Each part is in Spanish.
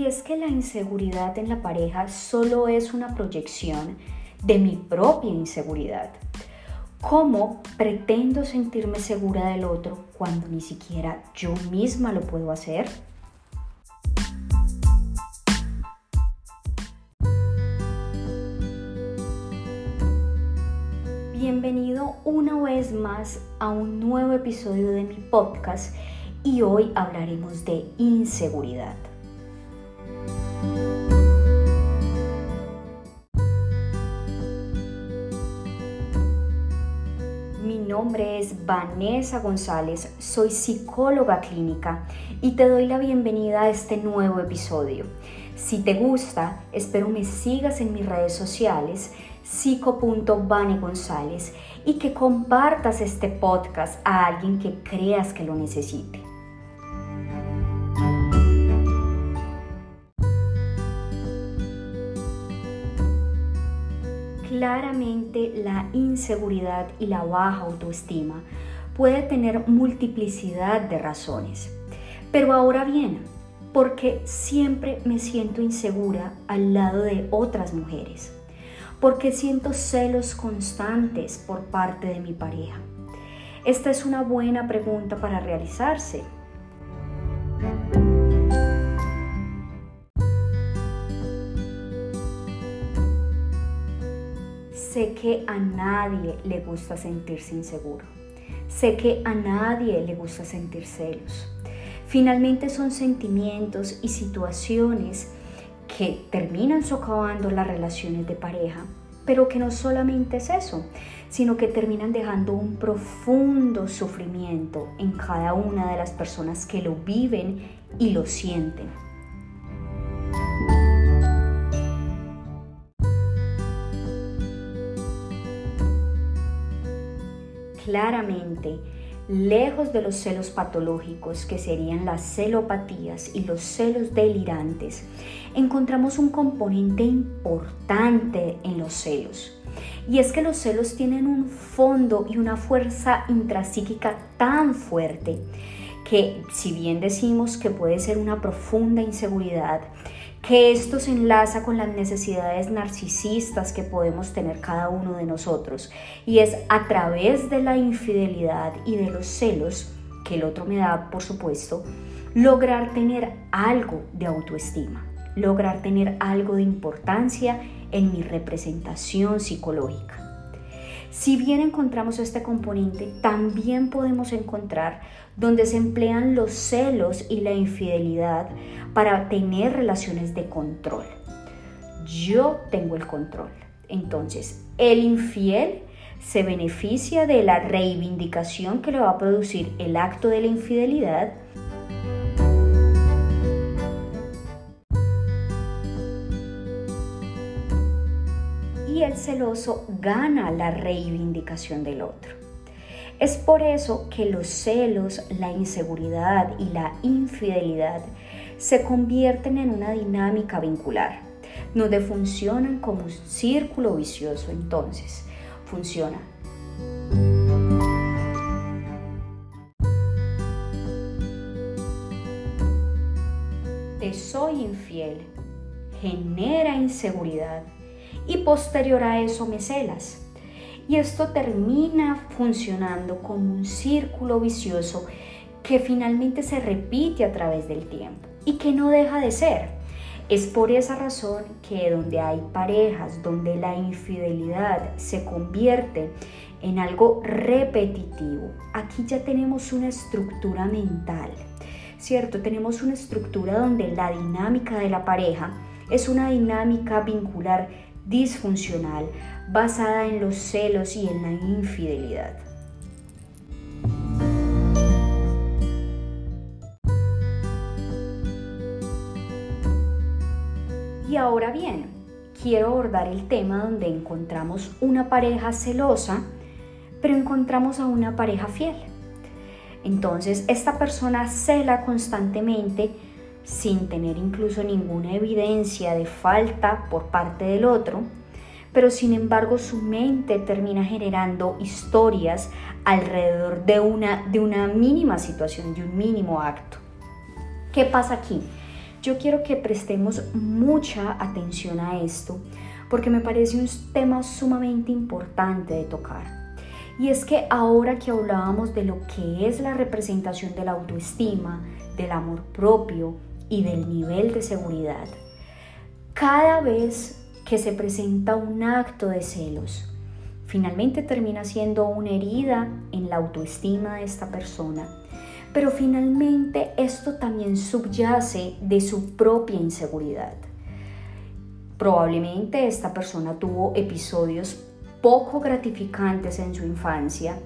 Y es que la inseguridad en la pareja solo es una proyección de mi propia inseguridad. ¿Cómo pretendo sentirme segura del otro cuando ni siquiera yo misma lo puedo hacer? Bienvenido una vez más a un nuevo episodio de mi podcast y hoy hablaremos de inseguridad. Nombre es Vanessa González, soy psicóloga clínica y te doy la bienvenida a este nuevo episodio. Si te gusta, espero me sigas en mis redes sociales psico.vane González y que compartas este podcast a alguien que creas que lo necesite. Claramente la inseguridad y la baja autoestima puede tener multiplicidad de razones. Pero ahora bien, ¿por qué siempre me siento insegura al lado de otras mujeres? ¿Por qué siento celos constantes por parte de mi pareja? Esta es una buena pregunta para realizarse. Sé que a nadie le gusta sentirse inseguro. Sé que a nadie le gusta sentir celos. Finalmente son sentimientos y situaciones que terminan socavando las relaciones de pareja, pero que no solamente es eso, sino que terminan dejando un profundo sufrimiento en cada una de las personas que lo viven y lo sienten. Claramente, lejos de los celos patológicos que serían las celopatías y los celos delirantes, encontramos un componente importante en los celos. Y es que los celos tienen un fondo y una fuerza intrapsíquica tan fuerte que si bien decimos que puede ser una profunda inseguridad, que esto se enlaza con las necesidades narcisistas que podemos tener cada uno de nosotros. Y es a través de la infidelidad y de los celos, que el otro me da, por supuesto, lograr tener algo de autoestima, lograr tener algo de importancia en mi representación psicológica. Si bien encontramos este componente, también podemos encontrar donde se emplean los celos y la infidelidad para tener relaciones de control. Yo tengo el control. Entonces, el infiel se beneficia de la reivindicación que le va a producir el acto de la infidelidad el celoso gana la reivindicación del otro. Es por eso que los celos, la inseguridad y la infidelidad se convierten en una dinámica vincular, donde funcionan como un círculo vicioso. Entonces, funciona. Te soy infiel, genera inseguridad y posterior a eso me celas y esto termina funcionando como un círculo vicioso que finalmente se repite a través del tiempo y que no deja de ser. Es por esa razón que donde hay parejas, donde la infidelidad se convierte en algo repetitivo, aquí ya tenemos una estructura mental, ¿cierto? Tenemos una estructura donde la dinámica de la pareja es una dinámica vincular disfuncional basada en los celos y en la infidelidad. Y ahora bien, quiero abordar el tema donde encontramos una pareja celosa, pero encontramos a una pareja fiel. Entonces, esta persona cela constantemente sin tener incluso ninguna evidencia de falta por parte del otro, pero sin embargo su mente termina generando historias alrededor de una, de una mínima situación, de un mínimo acto. ¿Qué pasa aquí? yo quiero que prestemos mucha atención a esto porque me parece un tema sumamente importante de tocar. Y es que ahora que hablábamos de lo que es la representación de la autoestima, del amor propio y del nivel de seguridad, cada vez que se presenta un acto de celos, finalmente termina siendo una herida en la autoestima de esta persona. Pero finalmente esto también subyace de su propia inseguridad. Probablemente esta persona tuvo episodios poco gratificantes en su infancia,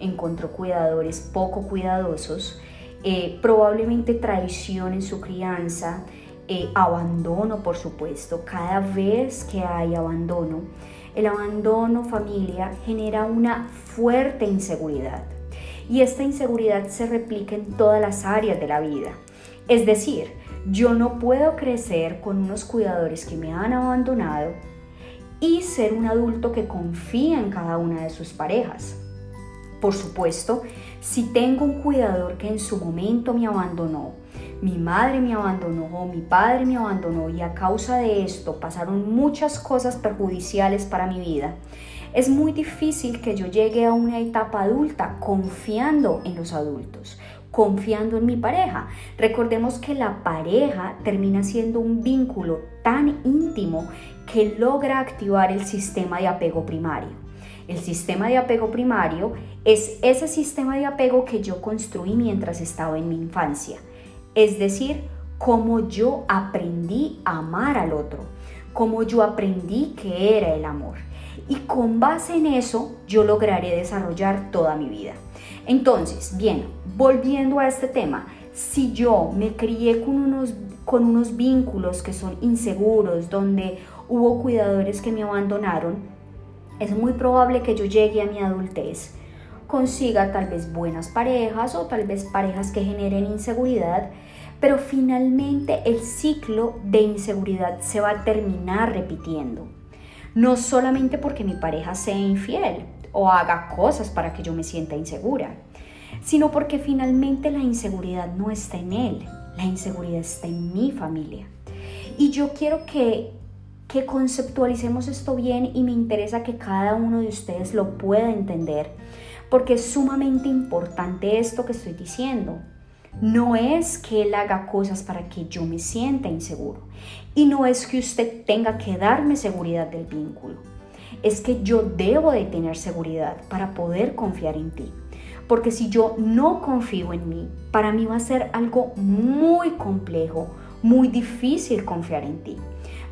encontró cuidadores poco cuidadosos, eh, probablemente traición en su crianza, eh, abandono por supuesto. Cada vez que hay abandono, el abandono familia genera una fuerte inseguridad y esta inseguridad se replica en todas las áreas de la vida. Es decir, yo no puedo crecer con unos cuidadores que me han abandonado y ser un adulto que confía en cada una de sus parejas. Por supuesto, si tengo un cuidador que en su momento me abandonó, mi madre me abandonó mi padre me abandonó y a causa de esto pasaron muchas cosas perjudiciales para mi vida, es muy difícil que yo llegue a una etapa adulta confiando en los adultos, confiando en mi pareja. Recordemos que la pareja termina siendo un vínculo tan íntimo que logra activar el sistema de apego primario. El sistema de apego primario es ese sistema de apego que yo construí mientras estaba en mi infancia. Es decir, cómo yo aprendí a amar al otro, cómo yo aprendí que era el amor. Y con base en eso yo lograré desarrollar toda mi vida. Entonces, bien, volviendo a este tema, si yo me crié con unos, con unos vínculos que son inseguros, donde hubo cuidadores que me abandonaron, es muy probable que yo llegue a mi adultez, consiga tal vez buenas parejas o tal vez parejas que generen inseguridad, pero finalmente el ciclo de inseguridad se va a terminar repitiendo. No solamente porque mi pareja sea infiel o haga cosas para que yo me sienta insegura, sino porque finalmente la inseguridad no está en él, la inseguridad está en mi familia. Y yo quiero que que conceptualicemos esto bien y me interesa que cada uno de ustedes lo pueda entender, porque es sumamente importante esto que estoy diciendo. No es que él haga cosas para que yo me sienta inseguro y no es que usted tenga que darme seguridad del vínculo. Es que yo debo de tener seguridad para poder confiar en ti. Porque si yo no confío en mí, para mí va a ser algo muy complejo, muy difícil confiar en ti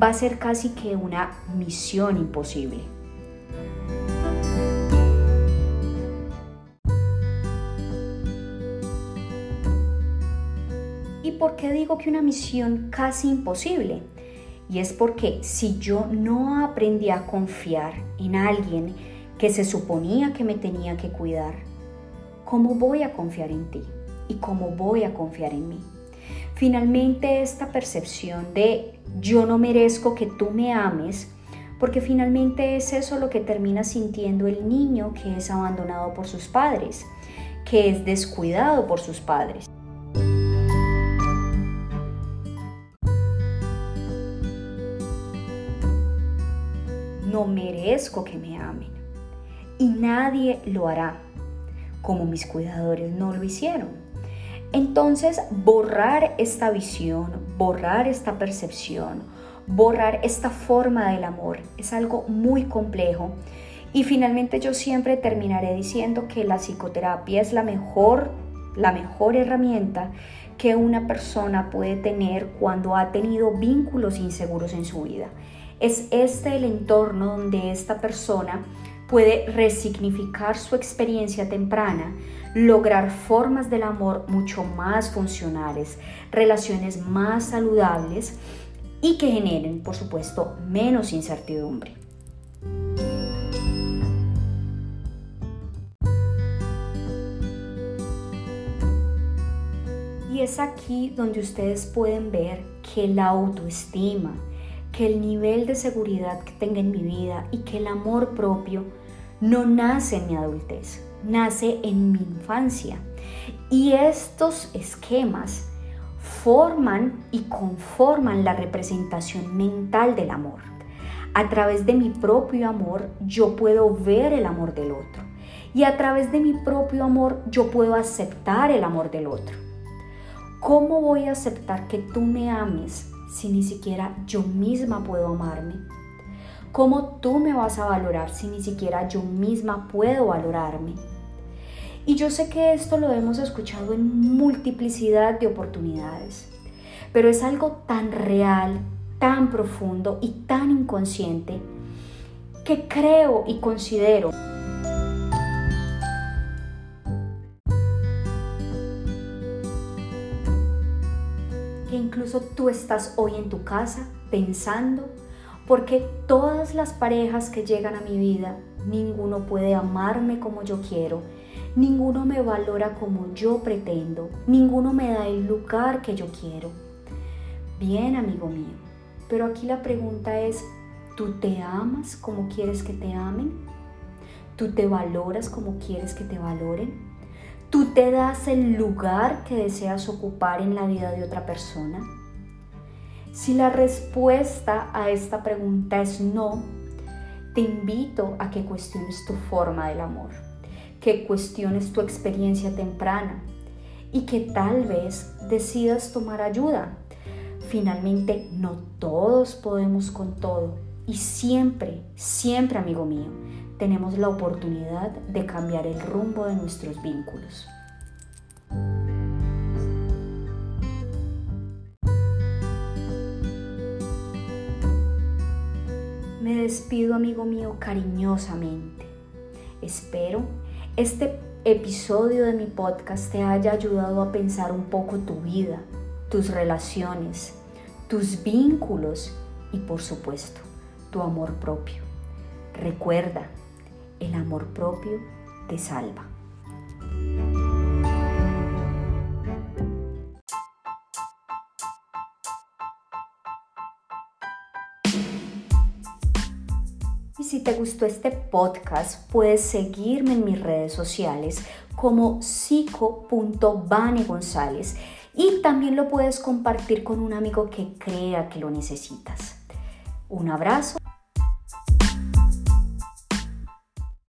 va a ser casi que una misión imposible. ¿Y por qué digo que una misión casi imposible? Y es porque si yo no aprendí a confiar en alguien que se suponía que me tenía que cuidar, ¿cómo voy a confiar en ti? ¿Y cómo voy a confiar en mí? Finalmente esta percepción de yo no merezco que tú me ames, porque finalmente es eso lo que termina sintiendo el niño que es abandonado por sus padres, que es descuidado por sus padres. No merezco que me amen y nadie lo hará, como mis cuidadores no lo hicieron. Entonces, borrar esta visión, borrar esta percepción, borrar esta forma del amor es algo muy complejo. Y finalmente yo siempre terminaré diciendo que la psicoterapia es la mejor, la mejor herramienta que una persona puede tener cuando ha tenido vínculos inseguros en su vida. Es este el entorno donde esta persona puede resignificar su experiencia temprana, lograr formas del amor mucho más funcionales, relaciones más saludables y que generen, por supuesto, menos incertidumbre. Y es aquí donde ustedes pueden ver que la autoestima, que el nivel de seguridad que tenga en mi vida y que el amor propio no nace en mi adultez, nace en mi infancia. Y estos esquemas forman y conforman la representación mental del amor. A través de mi propio amor yo puedo ver el amor del otro y a través de mi propio amor yo puedo aceptar el amor del otro. ¿Cómo voy a aceptar que tú me ames si ni siquiera yo misma puedo amarme? ¿Cómo tú me vas a valorar si ni siquiera yo misma puedo valorarme? Y yo sé que esto lo hemos escuchado en multiplicidad de oportunidades, pero es algo tan real, tan profundo y tan inconsciente que creo y considero que incluso tú estás hoy en tu casa pensando, porque todas las parejas que llegan a mi vida, ninguno puede amarme como yo quiero, ninguno me valora como yo pretendo, ninguno me da el lugar que yo quiero. Bien, amigo mío, pero aquí la pregunta es, ¿tú te amas como quieres que te amen? ¿Tú te valoras como quieres que te valoren? ¿Tú te das el lugar que deseas ocupar en la vida de otra persona? Si la respuesta a esta pregunta es no, te invito a que cuestiones tu forma del amor que cuestiones tu experiencia temprana y que tal vez decidas tomar ayuda. Finalmente, no todos podemos con todo y siempre, siempre, amigo mío, tenemos la oportunidad de cambiar el rumbo de nuestros vínculos. Me despido, amigo mío, cariñosamente. Espero este episodio de mi podcast te haya ayudado a pensar un poco tu vida, tus relaciones, tus vínculos y por supuesto tu amor propio. Recuerda, el amor propio te salva. Si te gustó este podcast, puedes seguirme en mis redes sociales como psico.bane González y también lo puedes compartir con un amigo que crea que lo necesitas. Un abrazo